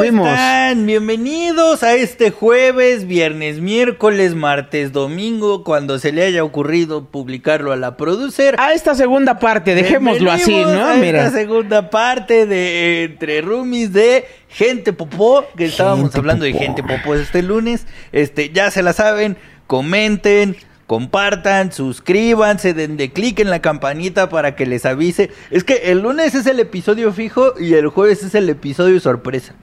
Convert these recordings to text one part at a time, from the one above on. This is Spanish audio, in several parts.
volvimos. están? Bienvenidos a este jueves, viernes, miércoles, martes, domingo, cuando se le haya ocurrido publicarlo a la producer. A esta segunda parte, dejémoslo así, ¿no? a Mira. esta segunda parte de Entre Roomies de Gente Popó, que estábamos Gente hablando de. Gente Popó este lunes. Este, ya se la saben, comenten, compartan, suscríbanse, denle clic en la campanita para que les avise. Es que el lunes es el episodio fijo y el jueves es el episodio sorpresa.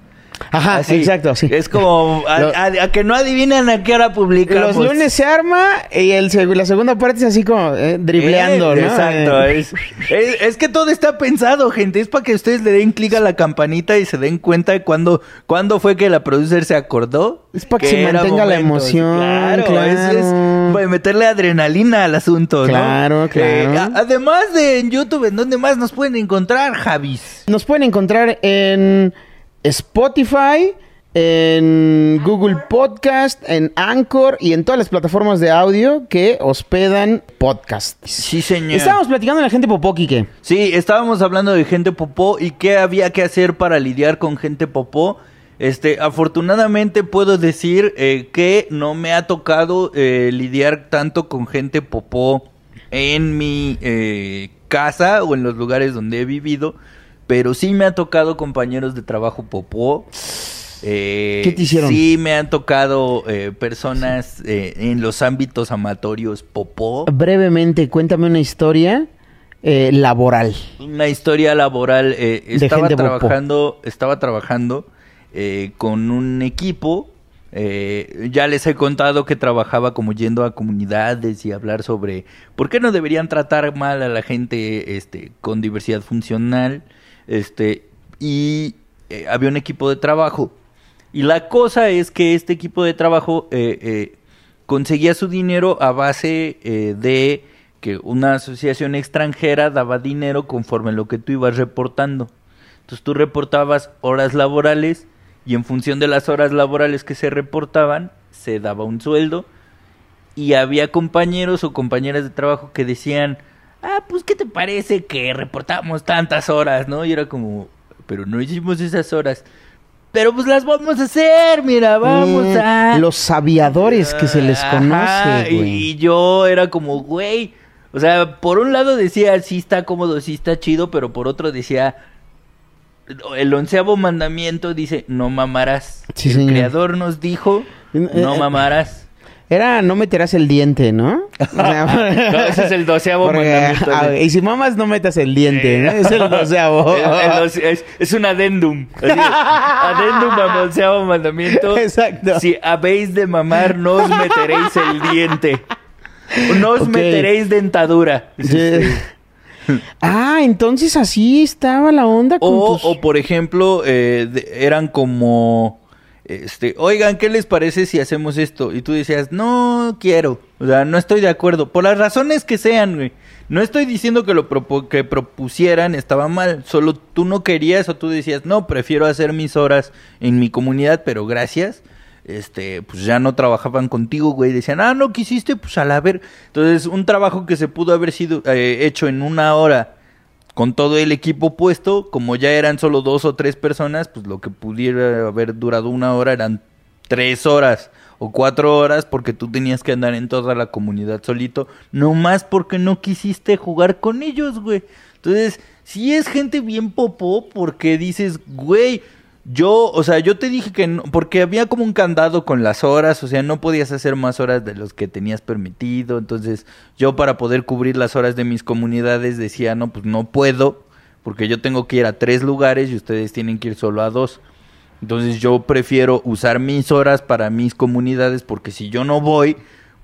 Ajá, Así. exacto, sí. Es como a, Lo- a- a que no adivinan a qué hora publicamos. Los lunes se arma y el la segunda parte es así como eh, dribleando, Eh, ¿no? Exacto. Eh, Es, es- es que todo está pensado, gente. Es para que ustedes le den clic a la campanita y se den cuenta de cuándo, cuándo fue que la producer se acordó. Es para que se mantenga la emoción, Claro, claro. Es, es para meterle adrenalina al asunto, ¿no? Claro, claro. a- además de en YouTube, ¿en dónde más nos pueden encontrar, Javis? Nos pueden encontrar en Spotify, en Google Podcast, en Anchor y en todas las plataformas de audio que hospedan podcasts. Sí, señor. Estábamos platicando de la gente popó, Quique. Sí, estábamos hablando de gente popó y qué había que hacer para lidiar con gente popó. Este, afortunadamente puedo decir eh, que no me ha tocado eh, lidiar tanto con gente popó en mi eh, casa o en los lugares donde he vivido, pero sí me ha tocado compañeros de trabajo popó. Eh, ¿Qué te hicieron? Sí, me han tocado eh, personas eh, en los ámbitos amatorios popó. Brevemente, cuéntame una historia eh, laboral. Una historia laboral. eh, estaba popó. trabajando, estaba trabajando eh, con un equipo. eh, ya les he contado que trabajaba como yendo a comunidades y hablar sobre por qué no deberían tratar mal a la gente este, con diversidad funcional. Este, y eh, había un equipo de trabajo. Y la cosa es que este equipo de trabajo eh, eh, conseguía su dinero a base de que una asociación extranjera daba dinero conforme lo que tú ibas reportando. Entonces tú reportabas horas laborales y en función de las horas laborales que se reportaban, se daba un sueldo. Y había compañeros o compañeras de trabajo que decían, ah, pues ¿qué te parece que reportamos tantas horas, no? Y era como, pero no hicimos esas horas. Pero pues las vamos a hacer, mira, vamos Mm, a... Los aviadores que se les conoce, y- güey. Y yo era como, güey. O sea, por un lado decía, sí está cómodo, sí está chido, pero por otro decía, el onceavo mandamiento dice, no mamarás. Sí, el señor. creador nos dijo, no eh, mamarás. Era no meterás el diente, ¿no? No, ese es el doceavo porque, mandamiento. ah, y si mamas, no metas el diente, ¿no? Es el doceavo. El- el doce- es, es un adendum. Así, adendum al onceavo mandamiento. Exacto. Si habéis de mamar, no os meteréis el diente. No os meteréis dentadura. Sí. Ah, entonces así estaba la onda con O, tus- o, por ejemplo, eh, eran como, este, oigan, ¿qué les parece si hacemos esto? Y tú decías, no quiero, o sea, no estoy de acuerdo, por las razones que sean, güey. No estoy diciendo que lo que propusieran estaba mal, solo tú no querías o tú decías, no, prefiero hacer mis horas en mi comunidad, pero gracias. Este, pues ya no trabajaban contigo, güey. Decían, ah, no quisiste, pues a la ver. Entonces, un trabajo que se pudo haber sido eh, hecho en una hora con todo el equipo puesto, como ya eran solo dos o tres personas, pues lo que pudiera haber durado una hora eran tres horas o cuatro horas porque tú tenías que andar en toda la comunidad solito, no más porque no quisiste jugar con ellos, güey. Entonces, si es gente bien popó porque dices, güey, yo, o sea, yo te dije que no, porque había como un candado con las horas, o sea, no podías hacer más horas de los que tenías permitido, entonces yo para poder cubrir las horas de mis comunidades decía, no, pues no puedo, porque yo tengo que ir a tres lugares y ustedes tienen que ir solo a dos. Entonces yo prefiero usar mis horas para mis comunidades, porque si yo no voy,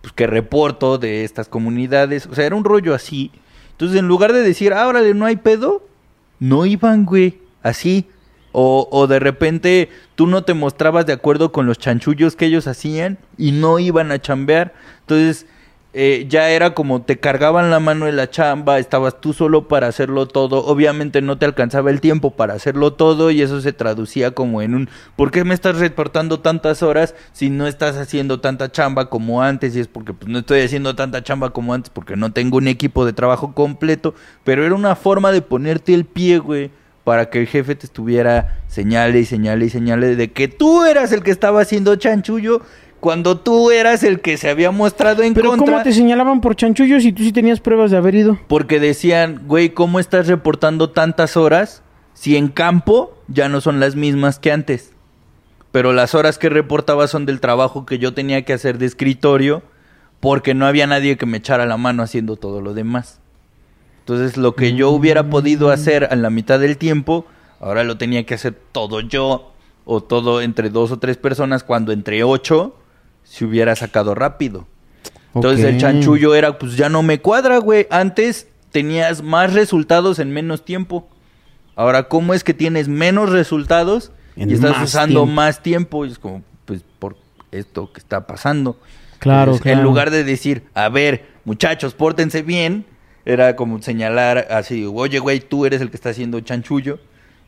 pues que reporto de estas comunidades, o sea, era un rollo así. Entonces en lugar de decir, ah, órale, no hay pedo, no iban, güey, así. O, de repente tú no te mostrabas de acuerdo con los chanchullos que ellos hacían y no iban a chambear. Entonces eh, ya era como te cargaban la mano de la chamba, estabas tú solo para hacerlo todo. Obviamente no te alcanzaba el tiempo para hacerlo todo y eso se traducía como en un ¿por qué me estás reportando tantas horas si no estás haciendo tanta chamba como antes? Y es porque pues, no estoy haciendo tanta chamba como antes porque no tengo un equipo de trabajo completo. Pero era una forma de ponerte el pie, güey para que el jefe te estuviera señale y señale y señale de que tú eras el que estaba haciendo chanchullo cuando tú eras el que se había mostrado en Pero contra. ¿cómo te señalaban por chanchullo si tú sí tenías pruebas de haber ido? Porque decían, güey, ¿cómo estás reportando tantas horas si en campo ya no son las mismas que antes? Pero las horas que reportaba son del trabajo que yo tenía que hacer de escritorio porque no había nadie que me echara la mano haciendo todo lo demás. Entonces lo que yo hubiera podido hacer a la mitad del tiempo, ahora lo tenía que hacer todo yo o todo entre dos o tres personas cuando entre ocho se hubiera sacado rápido. Entonces el chanchullo era, pues ya no me cuadra, güey. Antes tenías más resultados en menos tiempo. Ahora, ¿cómo es que tienes menos resultados En y estás más usando tiempo. más tiempo? Y es como, pues por esto que está pasando. Claro, Entonces, En claro. lugar de decir, a ver, muchachos, pórtense bien, era como señalar así, oye, güey, tú eres el que está haciendo chanchullo.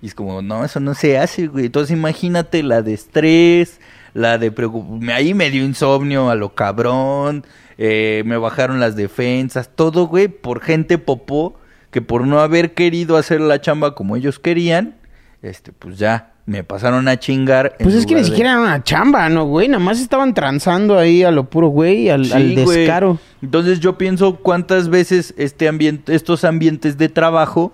Y es como, no, eso no se hace, güey. Entonces imagínate la de estrés, la de preocup- Ahí me dio insomnio a lo cabrón, eh, me bajaron las defensas, todo, güey, por gente popó que por no haber querido hacer la chamba como ellos querían, este, pues ya, me pasaron a chingar. Pues es que ni de- siquiera era una chamba, ¿no, güey? Nada más estaban transando ahí a lo puro güey, al, al Sí, güey. descaro. Entonces yo pienso cuántas veces este ambiente, estos ambientes de trabajo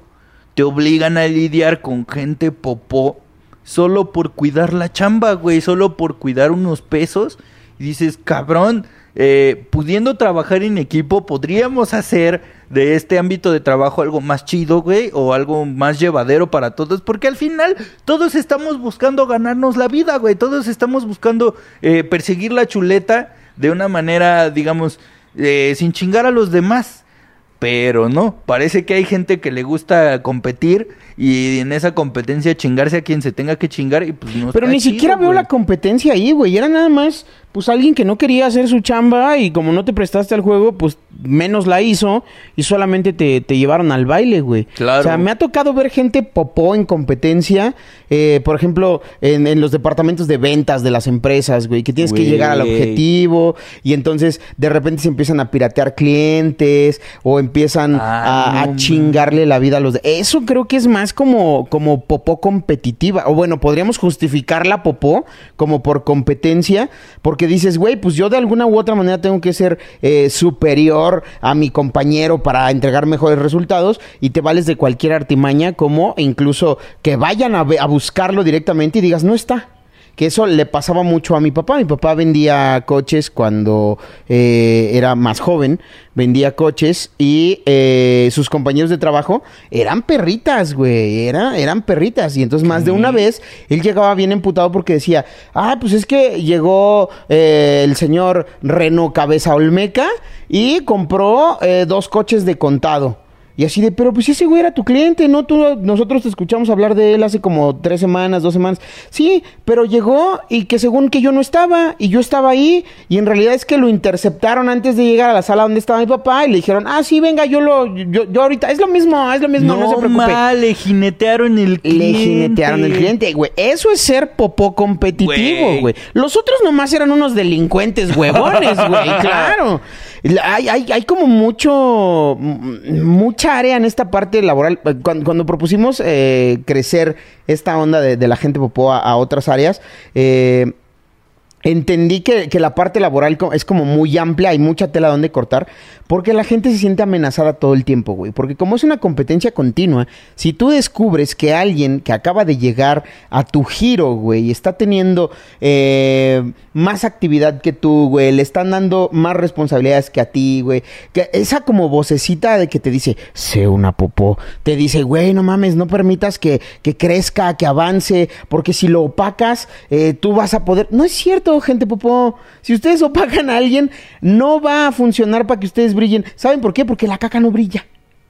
te obligan a lidiar con gente popó solo por cuidar la chamba, güey, solo por cuidar unos pesos. Y dices, cabrón, eh, pudiendo trabajar en equipo, podríamos hacer de este ámbito de trabajo algo más chido, güey, o algo más llevadero para todos, porque al final todos estamos buscando ganarnos la vida, güey, todos estamos buscando eh, perseguir la chuleta de una manera, digamos, eh, sin chingar a los demás. Pero no, parece que hay gente que le gusta competir y en esa competencia chingarse a quien se tenga que chingar y pues no Pero está ni chido, siquiera veo la competencia ahí, güey. Era nada más, pues alguien que no quería hacer su chamba y como no te prestaste al juego, pues menos la hizo y solamente te, te llevaron al baile, güey. Claro. O sea, me ha tocado ver gente popó en competencia, eh, por ejemplo, en, en los departamentos de ventas de las empresas, güey, que tienes que llegar al objetivo y entonces de repente se empiezan a piratear clientes o empiezan Ah, a, chingarle la vida a los de... Eso creo que es más como, como popó competitiva. O bueno, podríamos justificar la popó como por competencia. Porque dices, güey, pues yo de alguna u otra manera tengo que ser eh, superior a mi compañero para entregar mejores resultados. Y te vales de cualquier artimaña como incluso que vayan a, a buscarlo directamente y digas, no está. Que eso le pasaba mucho a mi papá. Mi papá vendía coches cuando eh, era más joven. Vendía coches y eh, sus compañeros de trabajo eran perritas, güey. Era, eran perritas. Y entonces más de una vez él llegaba bien emputado porque decía, ah, pues es que llegó eh, el señor Reno Cabeza Olmeca y compró eh, dos coches de contado. Y así de, pero pues ese güey era tu cliente, ¿no? Tú, nosotros te escuchamos hablar de él hace como tres semanas, dos semanas. Sí, pero llegó y que según que yo no estaba y yo estaba ahí y en realidad es que lo interceptaron antes de llegar a la sala donde estaba mi papá y le dijeron, ah, sí, venga, yo lo, yo, yo ahorita, es lo mismo, es lo mismo, no, se preocupe. ma, le jinetearon el cliente. Le jinetearon el cliente, güey. Eso es ser popó competitivo, Güey. güey. Los otros nomás eran unos delincuentes huevones, güey. Claro. Hay, hay, hay como mucho, mucha área en esta parte laboral. Cuando, cuando propusimos eh, crecer esta onda de, de la gente popó a, a otras áreas, eh, entendí que, que la parte laboral es como muy amplia, hay mucha tela donde cortar, porque la gente se siente amenazada todo el tiempo, güey. Porque como es una competencia continua, si tú descubres que alguien que acaba de llegar a tu giro, güey, está teniendo eh, más actividad que tú, güey, le están dando más responsabilidades que a ti, güey, esa como vocecita de que te dice, sé una popó, te dice, güey, no mames, no permitas que, que crezca, que avance, porque si lo opacas, eh, tú vas a poder... No es cierto, gente popó. Si ustedes opacan a alguien, no va a funcionar para que ustedes brillen. ¿Saben por qué? Porque la caca no brilla.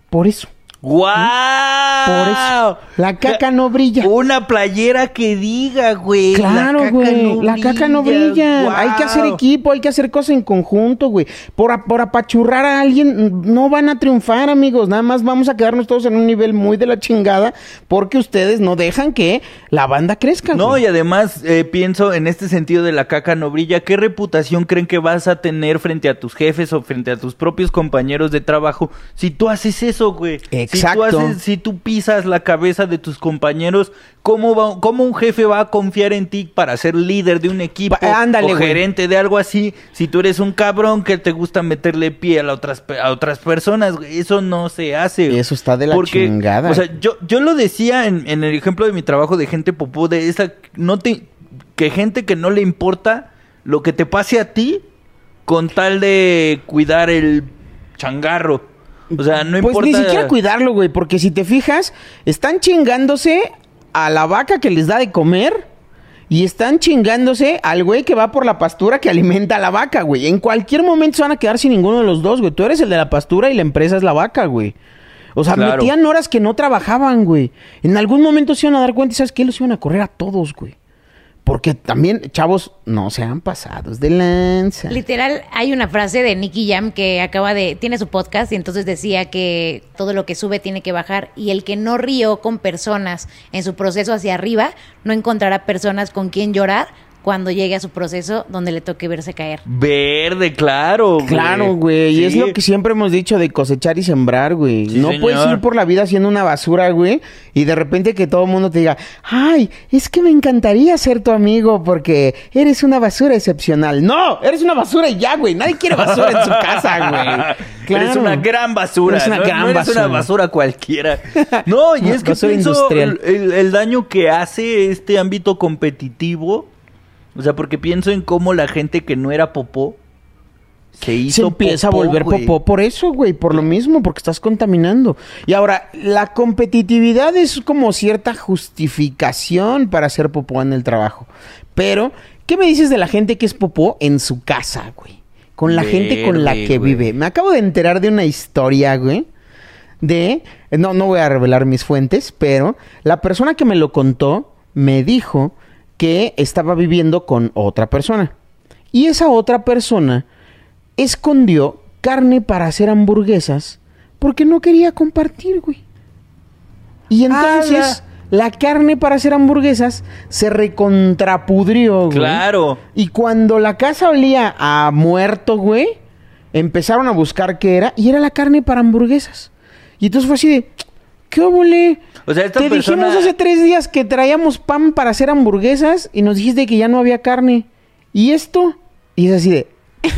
Por eso. ¡Guau! Por eso. La caca no brilla. Una playera que diga, güey. Claro, güey. no la caca no brilla. Hay que hacer equipo, hay que hacer cosas en conjunto, güey. Por, a- por apachurrar a alguien, no van a triunfar, amigos. Nada más vamos a quedarnos todos en un nivel muy de la chingada porque ustedes no dejan que la banda crezca. No, güey. y además eh, pienso en este sentido de la caca no brilla, ¿qué reputación creen que vas a tener frente a tus jefes o frente a tus propios compañeros de trabajo si tú haces eso, güey? Exacto. Si tú, haces- si tú pisas la cabeza de tus compañeros, ¿cómo, va, ¿cómo un jefe va a confiar en ti para ser líder de un equipo ándale, o güey. gerente de algo así? Si tú eres un cabrón que te gusta meterle piel a otras, pe- a otras personas, güey, eso no se hace. Eso está de la Porque, chingada. O sea, yo, yo lo decía en, en el ejemplo de mi trabajo de gente popó, de esa, no te, que gente que no le importa lo que te pase a ti con tal de cuidar el changarro. O sea, no pues importa. ni siquiera cuidarlo, güey, porque si te fijas, están chingándose a la vaca que les da de comer y están chingándose al güey que va por la pastura que alimenta a la vaca, güey. En cualquier momento se van a quedar sin ninguno de los dos, güey. Tú eres el de la pastura y la empresa es la vaca, güey. O sea, Claro. metían horas que no trabajaban, güey. En algún momento se iban a dar cuenta y ¿sabes qué? Los iban a correr a todos, güey. Porque también, chavos, no sean pasados de lanza. Literal, hay una frase de Nicky Jam que acaba de. Tiene su podcast y entonces decía que todo lo que sube tiene que bajar. Y el que no rió con personas en su proceso hacia arriba, no encontrará personas con quien llorar cuando llegue a su proceso donde le toque verse caer. Verde, claro. güey. Claro, güey. Y es lo que siempre hemos dicho de cosechar y sembrar, güey. Sí, no señor. puedes ir por la vida haciendo una basura, güey. Y de repente que todo el mundo te diga, ay, es que me encantaría ser tu amigo porque eres una basura excepcional. No, eres una basura y ya, güey. Nadie quiere basura en su casa, güey. Eres una gran basura. Eres una ¿no? gran No eres basura. una basura cualquiera. No, y es que pienso el- el daño que hace este ámbito competitivo. O sea, porque pienso en cómo la gente que no era popó se hizo se empieza popó, a volver güey. popó por eso, güey, por lo mismo, porque estás contaminando. Y ahora, la competitividad es como cierta justificación para hacer popó en el trabajo. Pero, ¿qué me dices de la gente que es popó en su casa, güey? Con la gente con la que güey. vive. Me acabo de enterar de una historia, güey. De, no, no voy a revelar mis fuentes, pero la persona que me lo contó me dijo que estaba viviendo con otra persona. Y esa otra persona escondió carne para hacer hamburguesas porque no quería compartir, güey. Y entonces la carne para hacer hamburguesas se recontrapudrió, güey. Claro. Y cuando la casa olía a muerto, güey, empezaron a buscar qué era y era la carne para hamburguesas. Y entonces fue así de, ¿qué óvole? O sea, esta Te persona- dijimos hace tres días que traíamos pan para hacer hamburguesas y nos dijiste que ya no había carne. ¿Y esto? Y es así de...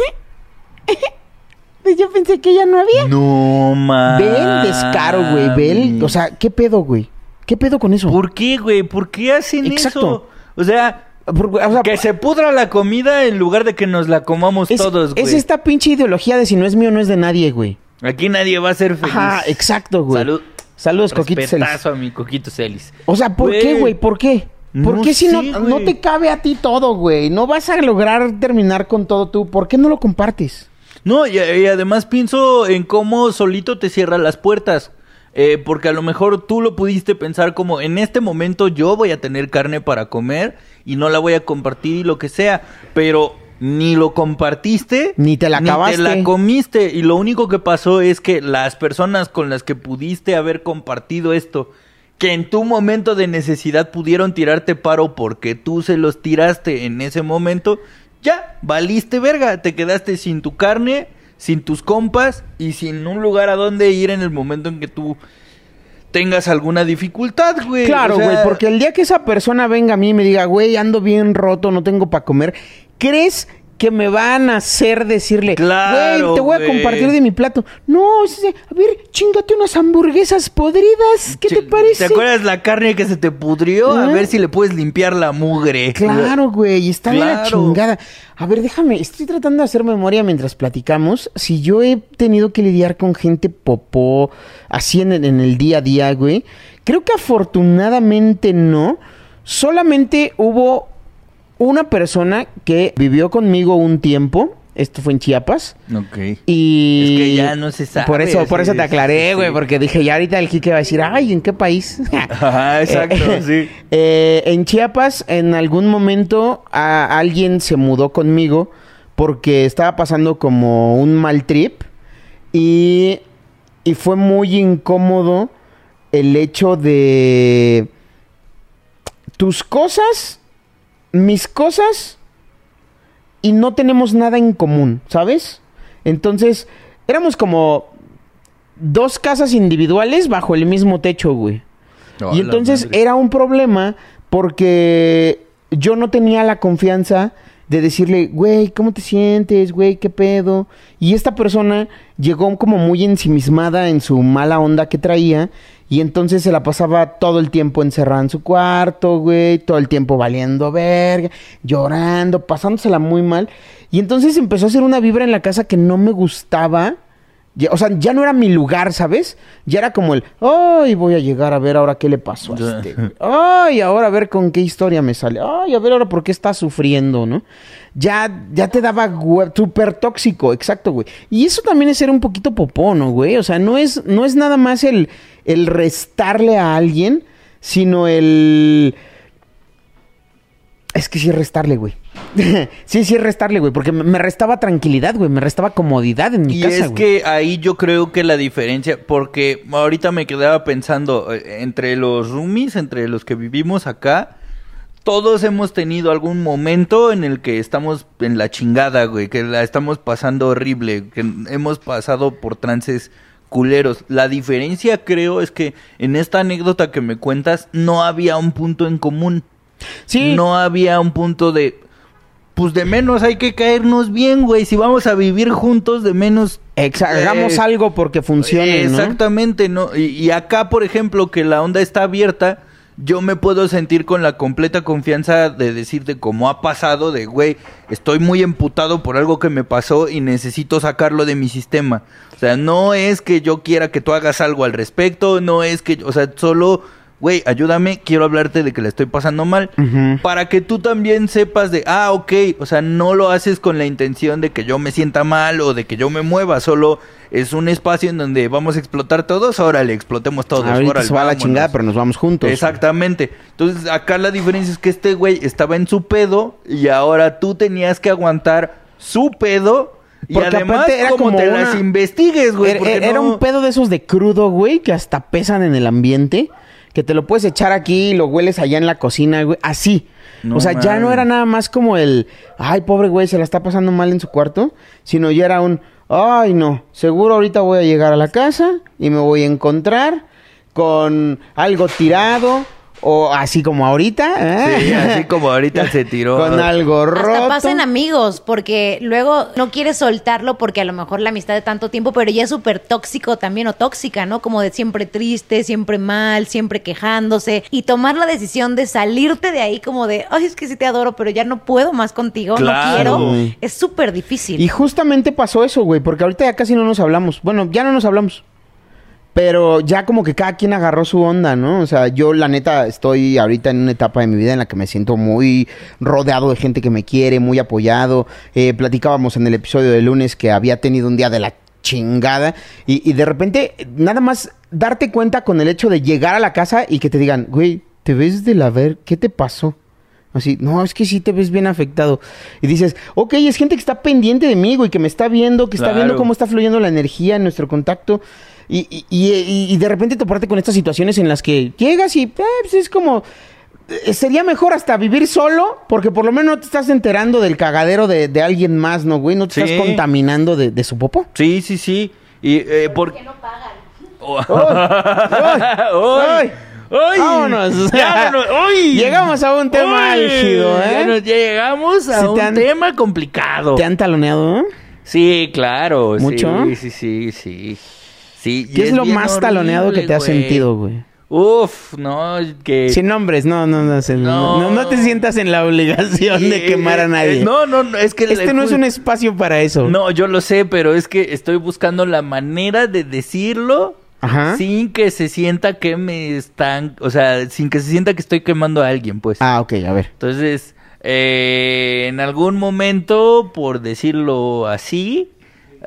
Pues yo pensé que ya no había. No, mames. Ve el descaro, güey. Ve el... O sea, ¿qué pedo, güey? ¿Qué pedo con eso? ¿Por qué, güey? ¿Por qué hacen Exacto. eso? O sea, o sea, que se pudra la comida en lugar de que nos la comamos es, todos, güey. es esta pinche ideología de si no es mío, no es de nadie, güey. Aquí nadie va a ser feliz. Ajá, exacto, güey. Salud. Saludos, Coquitos Celis. A mi Coquito Celis. O sea, ¿por qué, güey? ¿Por qué? ¿Por No qué si no, sé, no te cabe a ti todo, güey? No vas a lograr terminar con todo tú. ¿Por qué no lo compartes? No, y, y además pienso en cómo solito te cierra las puertas. Eh, porque a lo mejor tú lo pudiste pensar como en este momento yo voy a tener carne para comer y no la voy a compartir y lo que sea. Pero ni lo compartiste, Ni te la acabaste. Ni te la comiste. Y lo único que pasó es que las personas con las que pudiste haber compartido esto, que en tu momento de necesidad pudieron tirarte paro porque tú se los tiraste en ese momento, ya, valiste verga, te quedaste sin tu carne, sin tus compas y sin un lugar a donde ir en el momento en que tú tengas alguna dificultad, güey. Claro, O sea, güey, porque el día que esa persona venga a mí y me diga, güey, ando bien roto, no tengo para comer, ¿crees que me van a hacer decirle, Claro, güey, te voy a compartir de mi plato? No, a ver, chingate unas hamburguesas podridas, ¿qué te parece? ¿Te acuerdas la carne que se te pudrió? A ¿Eh? ver si le puedes limpiar la mugre. Claro, güey, está de la Claro. chingada. A ver, déjame, estoy tratando de hacer memoria mientras platicamos. Si yo he tenido que lidiar con gente popó así en, en el día a día, güey, creo que afortunadamente no. Solamente hubo una persona que vivió conmigo un tiempo. Esto fue en Chiapas. Ok. Y Es que ya no se sabe, Por eso, por sí, eso te aclaré, güey, sí. porque dije, ya ahorita el Kike va a decir, ay, ¿en qué país? Ajá, exacto, sí. Eh, en Chiapas, en algún momento, a- alguien se mudó conmigo porque estaba pasando como un mal trip y, y fue muy incómodo el hecho de tus cosas, mis cosas y no tenemos nada en común, ¿sabes? Entonces, éramos como dos casas individuales bajo el mismo techo, güey. Oh, y entonces era un problema porque yo no tenía la confianza de decirle, güey, ¿cómo te sientes, güey? ¿Qué pedo? Y esta persona llegó como muy ensimismada en su mala onda que traía y entonces se la pasaba todo el tiempo encerrada en su cuarto, güey, todo el tiempo valiendo verga, llorando, pasándosela muy mal. Y entonces empezó a hacer una vibra en la casa que no me gustaba. Ya- o sea, ya no era mi lugar, ¿sabes? Ya era como el, ay, voy a llegar a ver ahora qué le pasó a este. güey. Ay, ahora a ver con qué historia me sale. Ay, a ver ahora por qué está sufriendo, ¿no? Ya, ya te daba súper tóxico, exacto, güey. Y eso también es ser un poquito popó, ¿no, güey? O sea, no es, no es nada más el, el restarle a alguien, sino el... Es que sí es restarle, güey. sí, sí es restarle, güey. Porque me restaba tranquilidad, güey. Me restaba comodidad en mi Y casa, es güey. que ahí yo creo que la diferencia, porque ahorita me quedaba pensando, eh, entre los roomies, entre los que vivimos acá, todos hemos tenido algún momento en el que estamos en la chingada, güey, que la estamos pasando horrible, que hemos pasado por trances culeros. La diferencia creo es que en esta anécdota que me cuentas no había un punto en común. Sí. No había un punto de... Pues de menos hay que caernos bien, güey. Si vamos a vivir juntos, de menos Exa- Eh, hagamos algo porque funcione, ¿no? Exactamente, ¿no? Y, y acá, por ejemplo, que la onda está abierta, yo me puedo sentir con la completa confianza de decirte como ha pasado, de güey, estoy muy emputado por algo que me pasó y necesito sacarlo de mi sistema. O sea, no es que yo quiera que tú hagas algo al respecto, no es que, o sea, solo, güey, ayúdame, quiero hablarte de que la estoy pasando mal. Para que tú también sepas de, ah, ok, o sea, no lo haces con la intención de que yo me sienta mal o de que yo me mueva, solo es un espacio en donde vamos a explotar todos, órale, explotemos todos. Ahorita órale, se va a la chingada, pero nos vamos juntos. Exactamente. Entonces, acá la diferencia es que este güey estaba en su pedo y ahora tú tenías que aguantar su pedo. Y Porque además, aparte era como como te una- las investigues, güey. Era, porque era no- un pedo de esos de crudo, güey, que hasta pesan en el ambiente. Que te lo puedes echar aquí y lo hueles allá en la cocina, güey. Así. No o sea, ya no era nada más como el, ay, pobre güey, se la está pasando mal en su cuarto. Sino ya era un, ay, no, seguro ahorita voy a llegar a la casa y me voy a encontrar con algo tirado. O así como ahorita. ¿eh? Sí, así como ahorita se tiró. Con algo roto. Hasta pasen amigos, porque luego no quieres soltarlo porque a lo mejor la amistad de tanto tiempo, pero ya es súper tóxico también o tóxica, ¿no? Como de siempre triste, siempre mal, siempre quejándose. Y tomar la decisión de salirte de ahí como de, ay, es que sí te adoro, pero ya no puedo más contigo, Claro. no quiero. Es súper difícil. Y justamente pasó eso, güey, porque ahorita ya casi no nos hablamos. Bueno, ya no nos hablamos. Pero ya como que cada quien agarró su onda, ¿no? O sea, yo la neta estoy ahorita en una etapa de mi vida en la que me siento muy rodeado de gente que me quiere, muy apoyado. Eh, platicábamos en el episodio de lunes que había tenido un día de la chingada y, y de repente nada más darte cuenta con el hecho de llegar a la casa y que te digan, güey, te ves de la ver, ¿qué te pasó? Así, no, es que sí te ves bien afectado. Y dices, ok, es gente que está pendiente de mí, güey, que me está viendo, que está Claro. viendo cómo está fluyendo la energía en nuestro contacto. Y, y, y- y de repente toparte con estas situaciones en las que llegas y eh, pues es como... eh, Sería mejor hasta vivir solo, porque por lo menos no te estás enterando del cagadero de, de alguien más, ¿no, güey? No te Sí. estás contaminando de, de su popó. Sí, sí, sí. Y eh, por... Oh. ¡Ay! ¡Ay! ¡Ay! Vámonos. Vámonos. ¡Ay! Llegamos a un tema ¡Ay! álgido, ¿eh? Ya, llegamos a Sí, un han- tema complicado. ¿Te han taloneado? eh? Sí, claro. ¿Mucho? Sí, sí, sí, sí. ¿Qué es, lo más taloneado que te has sentido, güey? Uf, no, que... Sin nombres, no, no, no, no, No. no te sientas en la obligación de quemar a nadie. No, no, no, es que... este no es un espacio para eso. No, yo lo sé, pero es que estoy buscando la manera de decirlo Ajá. sin que se sienta que me están... O sea, sin que se sienta que estoy quemando a alguien, pues. Ah, ok, a ver. Entonces, eh, en algún momento, por decirlo así,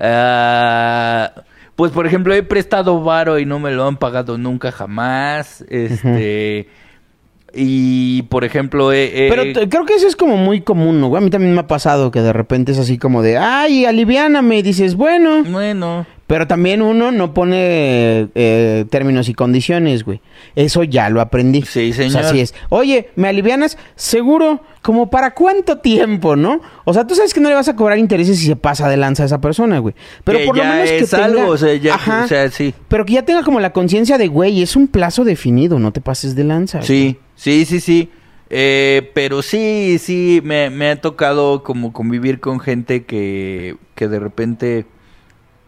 ah, pues por ejemplo he prestado varo y no me lo han pagado nunca jamás, este, y por ejemplo he- Pero creo que eso es como muy común, ¿no? A mí también me ha pasado que de repente es así como de, ay, aliviáname. Y dices, bueno, bueno, Pero también uno no pone eh, términos y condiciones, güey. Eso ya lo aprendí. Sí, O sea, señor. así es. Oye, ¿me alivianas? Seguro, como para cuánto tiempo, ¿no? O sea, tú sabes que no le vas a cobrar intereses si se pasa de lanza a esa persona, güey. Pero Que por lo menos que es tenga... algo, o sea, ya- Ajá. o sea, sí. Pero que ya tenga como la conciencia de, güey, es un plazo definido, no te pases de lanza. Sí, sí, sí, sí. Eh, pero sí, sí, me, me ha tocado como convivir con gente que, que de repente,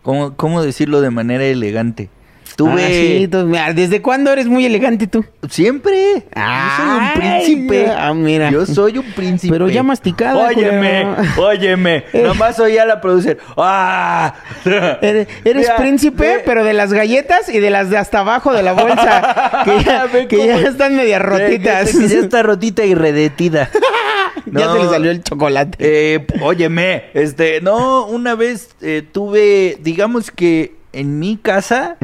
¿cómo, ¿cómo decirlo de manera elegante? Tuve... Ah, sí, tú- mira, ¿Desde cuándo eres muy elegante tú? Siempre. yo soy un príncipe. ah, mira. Yo soy un príncipe. Pero ya masticada, Óyeme, culero. óyeme. Nomás oía a la producer. ¡Ah! Eres, eres Mira, príncipe, ve- pero de las galletas y de las de hasta abajo de la bolsa. que ya, Ve que ya están media rotitas. Que ya está rotita y redetida. Ya se le salió el chocolate. Eh, óyeme, este, no, una vez eh, tuve, digamos que en mi casa,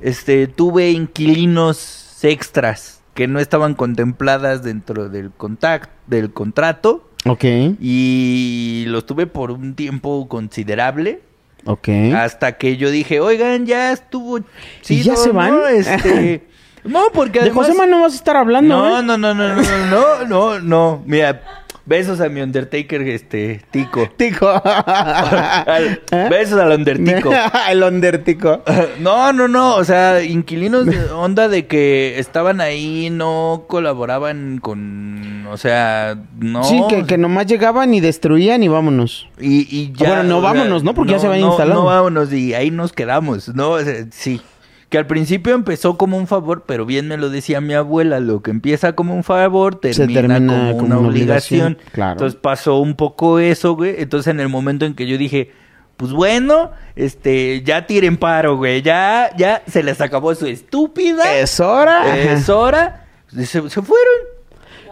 este, tuve inquilinos extras que no estaban contempladas dentro del contact, del contrato Ok, y los tuve por un tiempo considerable ok. hasta que yo dije, oigan, ya estuvo ¿Y ya se van? ¿no? Este, no, porque de además... José no vas a estar hablando, No, ¿eh? no, no, no, no, no, no, no, no. Mira, besos a mi Undertaker, este, Tico. Tico. Besos al Undertico. el Undertico. No, no, no, o sea, inquilinos de onda de que estaban ahí, no colaboraban con, o sea, no. Sí, que, que nomás llegaban y destruían y vámonos. Y, y ya. Bueno, no vámonos, ¿no? Porque ya se habían no, instalado. No vámonos y ahí nos quedamos, ¿no? O sea, sí. Que al principio empezó como un favor, pero bien me lo decía mi abuela, lo que empieza como un favor termina, termina como, como una una obligación. obligación, claro. Entonces pasó un poco eso, güey. Entonces en el momento en que yo dije, pues bueno, este, ya tiren paro, güey. Ya, ya se les acabó su estúpida. Es hora. Es hora. Se, se fueron.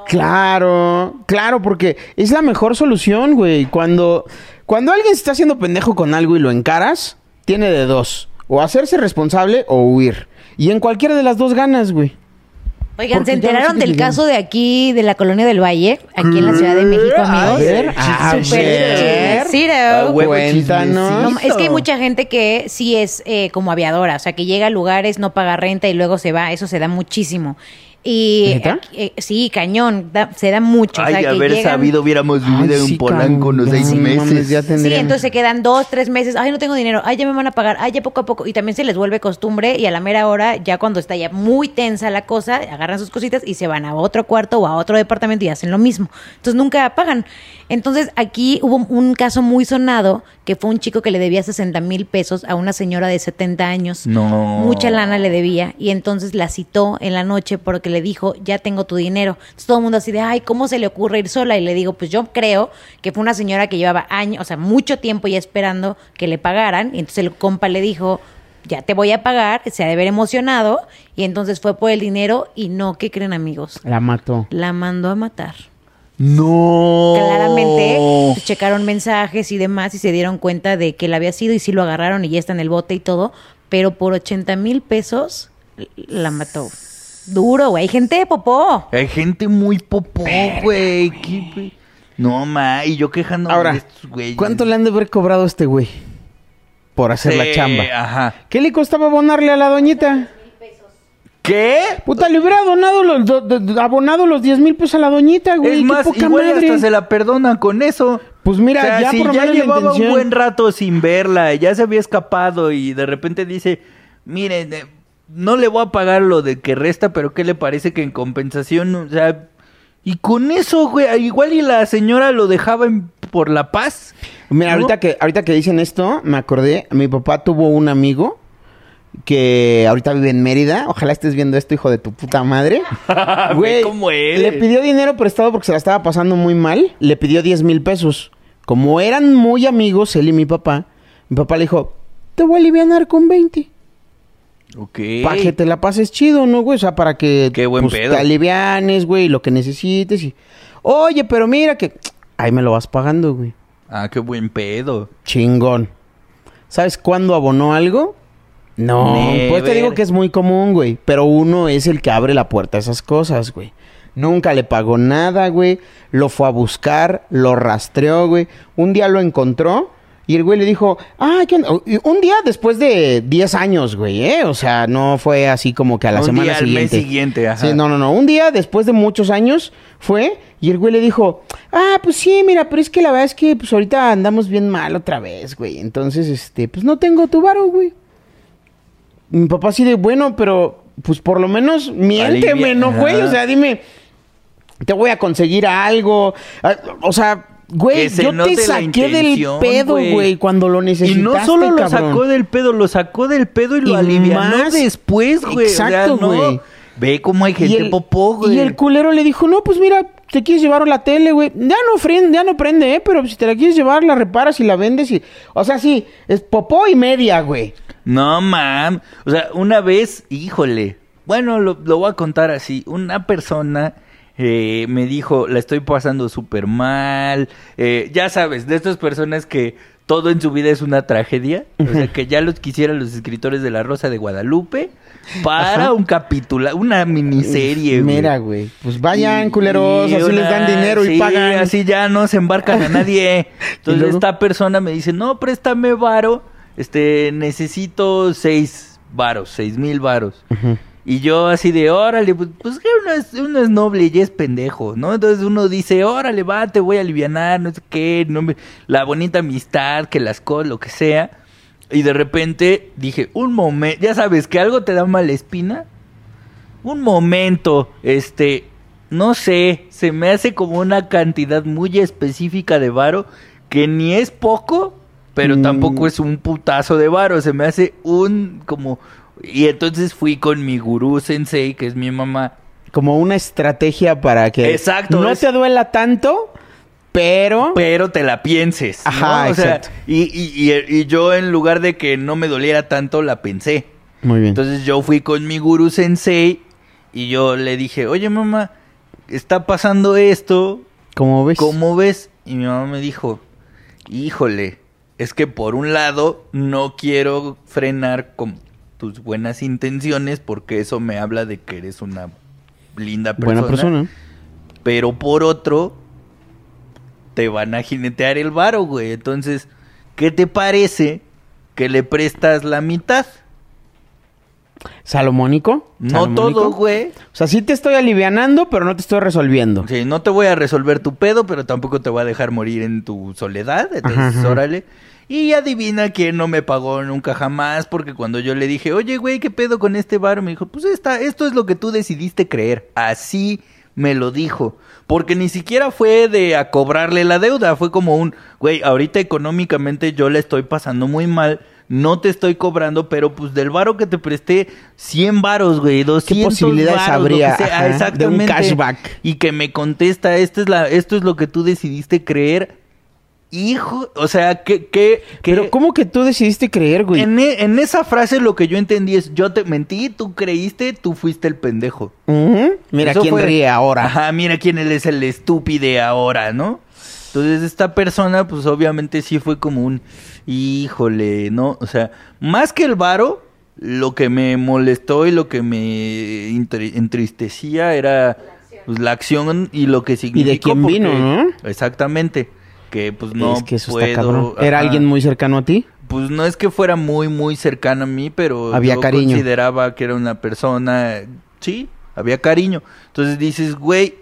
Claro, claro, porque es la mejor solución, güey. Cuando, cuando alguien se está haciendo pendejo con algo y lo encaras, tiene de dos. O hacerse responsable o huir. Y en cualquiera de las dos ganas, güey. Oigan, Porque ¿se no enteraron sé del caso de aquí, de la colonia del Valle, aquí en la Ciudad de México, A amigos? ver, a ver. chismecito. Ah, huevo Cuéntanos. No, es que hay mucha gente que sí es eh, como aviadora, o sea, que llega a lugares, no paga renta y luego se va, eso se da muchísimo. Y ¿Neta? eh, sí, cañón, da- se da mucho. o Ay, sea, que haber llegan- sabido, hubiéramos vivido Ay, en sí, Polanco unos seis meses. ya Sí, entonces se quedan dos, tres meses. Ay, no tengo dinero. Ay, ya me van a pagar. Ay, ya poco a poco. Y también se les vuelve costumbre. Y a la mera hora, ya cuando está ya muy tensa la cosa, agarran sus cositas y se van a otro cuarto o a otro departamento y hacen lo mismo. Entonces nunca pagan. Entonces aquí hubo un caso muy sonado que fue un chico que le debía 60 mil pesos a una señora de 70 años. No. Mucha lana le debía y entonces la citó en la noche porque le dijo, ya tengo tu dinero. Entonces todo el mundo así de, ay, ¿cómo se le ocurre ir sola? Y le digo, pues yo creo que fue una señora que llevaba años, o sea, mucho tiempo ya esperando que le pagaran. Y entonces el compa le dijo, ya te voy a pagar, se ha de ver emocionado. Y entonces fue por el dinero y no, ¿qué creen amigos? La mató. La mandó a matar. No. Claramente pues, checaron mensajes y demás y se dieron cuenta de que él había sido y sí lo agarraron y ya está en el bote y todo, pero por 80 mil pesos la mató. Duro, güey. Hay gente de popó. Hay gente muy popó, güey. ¿Qué- No, ma, y yo quejándome Ahora, de estos güeyes. ¿cuánto le han de haber cobrado a este güey? Por hacer la Sí, chamba. Ajá. ¿Qué le costaba abonarle a la doñita? ¿Qué? Puta, le hubiera donado los, do- do- abonado los 10 mil pesos a la doñita, güey. es qué más, poca igual madre. hasta se la perdona con eso. Pues mira, O sea, ya si por lo ya menos la llevaba un buen rato sin verla, ya se había escapado y de repente dice, miren, eh, no le voy a pagar lo de que resta, pero ¿qué le parece que en compensación, o sea, y con eso, güey, igual y la señora lo dejaba en- por la paz? Mira, ¿no? ahorita que, ahorita que dicen esto, me acordé, mi papá tuvo un amigo que ahorita vive en Mérida. Ojalá estés viendo esto, hijo de tu puta madre. Güey, ¿cómo? Le pidió dinero prestado porque se la estaba pasando muy mal. Le pidió 10 mil pesos. Como eran muy amigos, él y mi papá, mi papá le dijo, te voy a alivianar con 20. Ok. Para que te la pases chido, ¿no, güey? O sea, para que Qué buen pues, pedo. te alivianes, güey, lo que necesites. Y... Oye, pero mira que... Ahí me lo vas pagando, güey. Ah, qué buen pedo. Chingón. ¿Sabes cuándo abonó algo? No, Never. pues te digo que es muy común, güey. Pero uno es el que abre la puerta a esas cosas, güey. Nunca le pagó nada, güey. Lo fue a buscar, lo rastreó, güey. Un día lo encontró Y el güey le dijo, ah, ¿qué onda?". Un día después de 10 años, güey, ¿eh? O sea, no fue así como que a la Un semana día al mes siguiente. siguiente, ajá. Sí, no, no, no. Un día después de muchos años fue y el güey le dijo, ah, pues sí, mira, pero es que la verdad es que pues ahorita andamos bien mal otra vez, güey. Entonces, este, pues no tengo tu varo, güey. Mi papá así de, bueno, pero pues por lo menos miénteme, Alivia- ¿no, güey? O sea, dime, te voy a conseguir algo. Ah, O sea, güey, yo te saqué del pedo, güey. güey, cuando lo Y necesitaste, no solo lo cabrón. sacó del pedo, lo sacó del pedo y lo Y alivianó más- después, güey. Exacto, o sea, no. güey. Ve cómo hay gente y el, popó, güey. Y el culero le dijo, no, pues mira, te quieres llevar la tele, güey. Ya no prende, ya no prende, ¿eh? Pero si te la quieres llevar, la reparas y la vendes y... O sea, sí, es popó y media, güey. No, mam. O sea, una vez, híjole. Bueno, lo, lo voy a contar así. Una persona eh, me dijo, la estoy pasando súper mal. Eh, ya sabes, de estas personas que todo en su vida es una tragedia. O sea, que ya los quisieran los escritores de La Rosa de Guadalupe para Ajá. un capítulo, una miniserie, güey. Mira, güey. Pues vayan, culeros, y así les dan dinero y pagan. así ya no se embarcan a nadie. Entonces esta persona me dice, no, préstame varo, este, necesito seis varos, seis mil varos. Y yo así de, órale, pues, pues que uno es, uno es noble y es pendejo, ¿no? Entonces uno dice, órale, va, te voy a alivianar, no sé qué, no me- la bonita amistad, que las cosas, lo que sea. Y de repente dije, un momento, ya sabes que algo te da mala espina. Un momento, este, no sé, se me hace como una cantidad muy específica de varo que ni es poco, pero Mm. tampoco es un putazo de varo, se me hace un como y entonces fui con mi gurú sensei, que es mi mamá. Como una estrategia para que... Exacto, No es- te duela tanto, pero... Pero te la pienses. ¿no? Ajá, o sea, exacto. y, y, y, y yo en lugar de que no me doliera tanto, la pensé. Muy bien. Entonces yo fui con mi gurú sensei y yo le dije, oye mamá, está pasando esto, ¿Cómo ves? ¿cómo ves? Y mi mamá me dijo, híjole, es que por un lado no quiero frenar con tus buenas intenciones porque eso me habla de que eres una linda persona. Buena persona. Pero por otro, te van a jinetear el varo, güey. Entonces, ¿qué te parece que le prestas la mitad? ¿Salomónico? No ¿Salomónico? todo, güey. O sea, sí te estoy alivianando, pero no te estoy resolviendo. Sí, no te voy a resolver tu pedo, pero tampoco te voy a dejar morir en tu soledad. Entonces, Ajá, ajá. órale. Y adivina quién no me pagó nunca jamás, porque cuando yo le dije, oye, güey, ¿qué pedo con este bar? Me dijo, pues esta, esto es lo que tú decidiste creer. Así me lo dijo. Porque ni siquiera fue de a cobrarle la deuda, fue como un, güey, ahorita económicamente yo le estoy pasando muy mal. No te estoy cobrando, pero pues del varo que te presté, 100 varos, güey, 200 posibilidades varos, habría, que ajá, de un cashback? Y que me contesta, esta es la, esto es lo que tú decidiste creer. Hijo, o sea, que, que, que Pero ¿cómo que tú decidiste creer, güey? en, e- en esa frase lo que yo entendí es, yo te mentí, tú creíste, tú fuiste el pendejo. Mira Eso quién fue- ríe ahora. Ajá, mira quién él es el estúpido ahora, ¿no? Entonces esta persona, pues obviamente sí fue como un, híjole, ¿no? O sea, más que el varo, lo que me molestó y lo que me entristecía era pues, la acción y lo que significó. quién vino, ¿no? Exactamente. Que pues no es que eso puedo... está cabrón. ¿Era ajá. alguien muy cercano a ti? Pues no es que fuera muy, muy cercano a mí, pero Había yo cariño. consideraba que era una persona, sí, había cariño. Entonces dices, güey,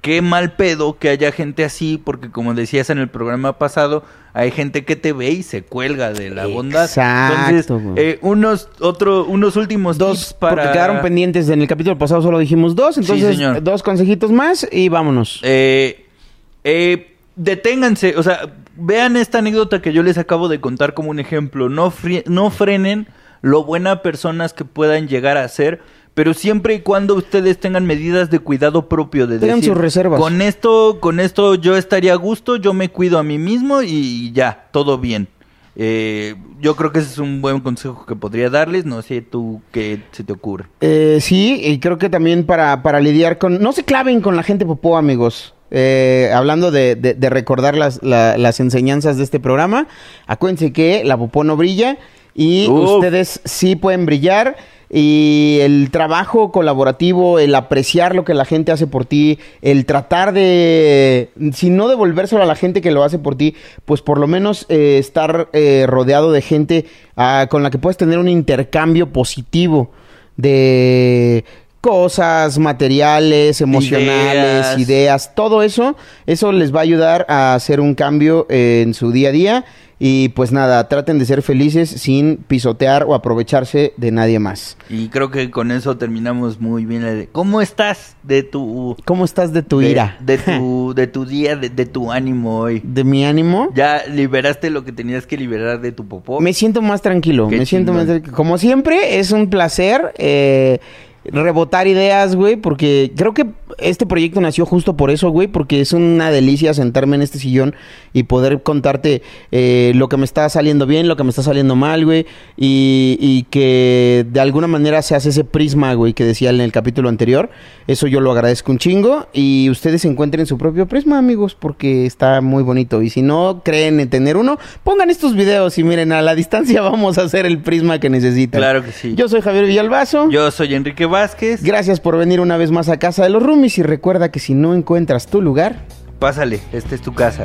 qué mal pedo que haya gente así, porque como decías en el programa pasado, hay gente que te ve y se cuelga de la bondad. Exacto, Entonces, eh, unos, otro, unos últimos Dos, para... porque quedaron pendientes en el capítulo pasado, solo dijimos dos, entonces dos consejitos más y vámonos. Eh, eh, deténganse, o sea, vean esta anécdota que yo les acabo de contar como un ejemplo. No, no frenen lo buenas personas que puedan llegar a ser, pero siempre y cuando ustedes tengan medidas de cuidado propio de Tengan decir, sus reservas. Con esto, con esto yo estaría a gusto, yo me cuido a mí mismo y ya, todo bien. Eh, yo creo que ese es un buen consejo que podría darles. No sé tú qué se te ocurre. Eh, sí, y creo que también para, para lidiar con... No se claven con la gente popó, amigos. Eh, hablando de, de- de recordar las, la- las enseñanzas de este programa, acuérdense que la popó no brilla y Uf. ustedes sí pueden brillar. y el trabajo colaborativo, el apreciar lo que la gente hace por ti, el tratar de, si no devolvérselo a la gente que lo hace por ti, pues por lo menos eh, estar eh, rodeado de gente ah, con la que puedes tener un intercambio positivo de cosas, materiales, emocionales, Ideas. ideas. todo eso, eso les va a ayudar a hacer un cambio en su día a día. Y pues nada, traten de ser felices sin pisotear o aprovecharse de nadie más. Y creo que con eso terminamos muy bien. ¿Cómo estás de tu... ¿Cómo estás de tu de- ira? De, tu, de tu día, de, de tu ánimo hoy. ¿De mi ánimo? Ya liberaste lo que tenías que liberar de tu popó. Me siento más tranquilo, Qué me siento más tranquilo. Como siempre, es un placer eh, rebotar ideas, güey, porque creo que este proyecto nació justo por eso, güey, porque es una delicia sentarme en este sillón y poder contarte eh, lo que me está saliendo bien, lo que me está saliendo mal, güey, y, y que de alguna manera se hace ese prisma, güey, que decía en el capítulo anterior. Eso yo lo agradezco un chingo y ustedes encuentren su propio prisma, amigos, porque está muy bonito. Y si no creen en tener uno, pongan estos videos y miren, a la distancia vamos a hacer el prisma que necesitan. Claro que sí. Yo soy Javier Villalbazo. Yo soy Enrique Vázquez. Gracias por venir una vez más a casa de los roomies y recuerda que si no encuentras tu lugar, Pásale, esta es tu casa.